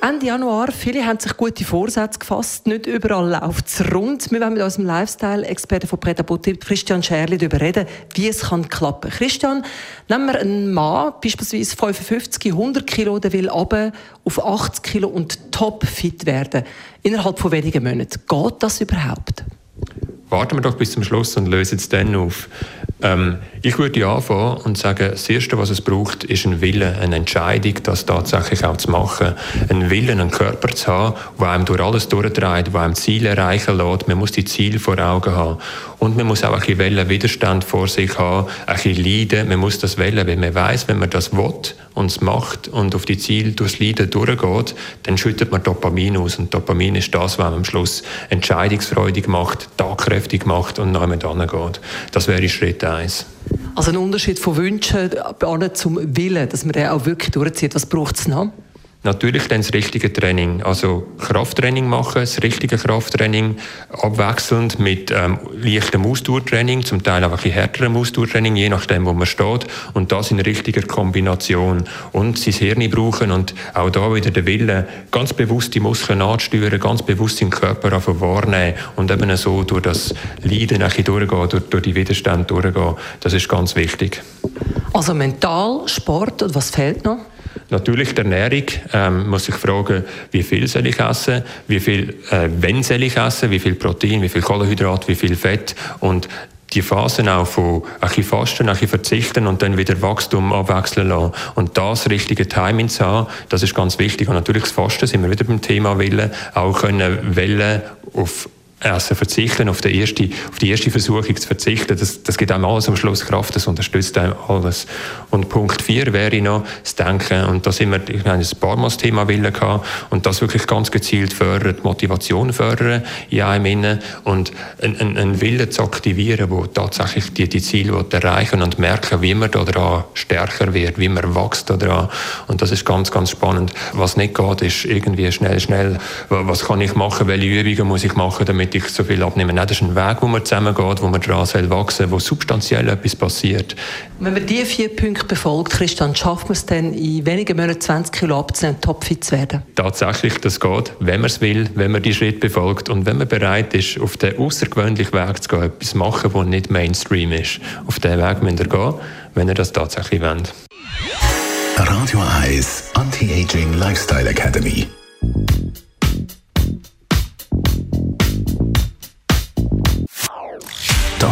Ende Januar, viele haben sich gute Vorsätze gefasst. Nicht überall läuft es rund. Wir wollen mit unserem Lifestyle-Experten von Preta Christian Scherli, darüber reden, wie es kann klappen Christian, nehmen wir einen Mann, beispielsweise 55, 100 Kilo, der will runter auf 80 Kilo und topfit werden. Innerhalb von wenigen Monaten. Geht das überhaupt? Warten wir doch bis zum Schluss und lösen es dann auf. Ähm, ich würde anfangen und sagen, das Erste, was es braucht, ist ein Wille, eine Entscheidung, das tatsächlich auch zu machen. Ein Willen, einen Körper zu haben, der einem durch alles durchdreht, der einem Ziele erreichen lässt. Man muss die Ziele vor Augen haben. Und man muss auch ein bisschen Widerstand vor sich haben, ein bisschen leiden. Man muss das wählen, weil man weiß, wenn man das will und es macht und auf die Ziele durchs Leiden durchgeht, dann schüttet man Dopamin aus. Und Dopamin ist das, was man am Schluss entscheidungsfreudig macht, tagkräftig macht und nach nachher geht. Das wäre Schritt eins. Also ein Unterschied von Wünschen zum Willen, dass man den auch wirklich durchzieht. Was braucht es noch? Natürlich dann das richtige Training. Also Krafttraining machen, das richtige Krafttraining, abwechselnd mit ähm, leichtem Ausdauertraining, zum Teil auch ein bisschen härterem Ausdauertraining, je nachdem, wo man steht. Und das in richtiger Kombination. Und sein Hirn brauchen und auch da wieder der Wille, ganz bewusst die Muskeln anzusteuern, ganz bewusst den Körper wahrnehmen und eben so durch das Leiden durchgehen, durch, durch die Widerstände durchgehen. Das ist ganz wichtig. Also mental, Sport und was fehlt noch? Natürlich die Ernährung. Ähm, muss ich fragen, wie viel soll ich essen, wie viel, äh, wenn soll ich essen, wie viel Protein, wie viel Kohlenhydrat, wie viel Fett und die Phasen auch von ein bisschen fasten, ein bisschen verzichten und dann wieder Wachstum abwechseln lassen. Und das richtige Timing zu haben, das ist ganz wichtig. Und natürlich das Fasten, sind wir wieder beim Thema Willen, auch können Wellen auf Essen verzichten, auf die erste, auf die erste Versuchung zu verzichten, das, das gibt einem alles am Schluss Kraft, das unterstützt einem alles. Und Punkt 4 wäre noch das Denken, und da sind wir, ich meine, ein paar Mal das Thema Willen gehabt, und das wirklich ganz gezielt fördern, die Motivation fördern in einem innen, und einen, einen Willen zu aktivieren, wo tatsächlich die, die Ziele erreichen und merken, wie man daran stärker wird, wie man wächst daran. Und das ist ganz, ganz spannend. Was nicht geht, ist irgendwie schnell, schnell, was kann ich machen, welche Übungen muss ich machen, damit damit ich so viel abnehme. Nein, das ist ein Weg, wo man zusammengeht, wo man daran soll wachsen wo substanziell etwas passiert. Wenn man diese vier Punkte befolgt, Christian, schafft man es dann in wenigen Monaten 20 Kilo abzunehmen und topfit zu werden? Tatsächlich, das geht, wenn man es will, wenn man die Schritte befolgt und wenn man bereit ist, auf den außergewöhnlichen Weg zu gehen, etwas machen, was nicht Mainstream ist. Auf diesen Weg müsst ihr gehen, wenn ihr das tatsächlich wollt. Radio 1 Anti-Aging Lifestyle Academy